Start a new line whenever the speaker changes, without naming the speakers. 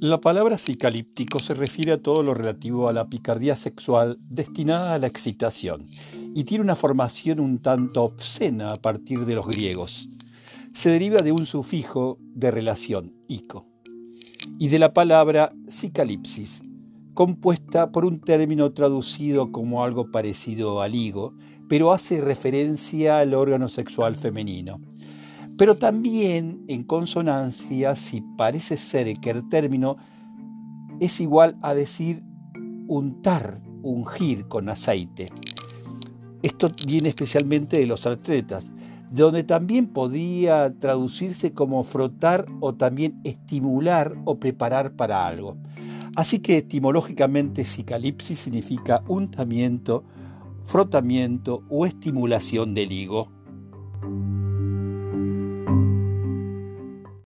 La palabra psicalíptico se refiere a todo lo relativo a la picardía sexual destinada a la excitación y tiene una formación un tanto obscena a partir de los griegos. Se deriva de un sufijo de relación, ico, y de la palabra psicalipsis, compuesta por un término traducido como algo parecido al higo, pero hace referencia al órgano sexual femenino. Pero también en consonancia si parece ser que el término es igual a decir untar, ungir con aceite. Esto viene especialmente de los atletas, donde también podría traducirse como frotar o también estimular o preparar para algo. Así que etimológicamente psicalipsis significa untamiento, frotamiento o estimulación del higo.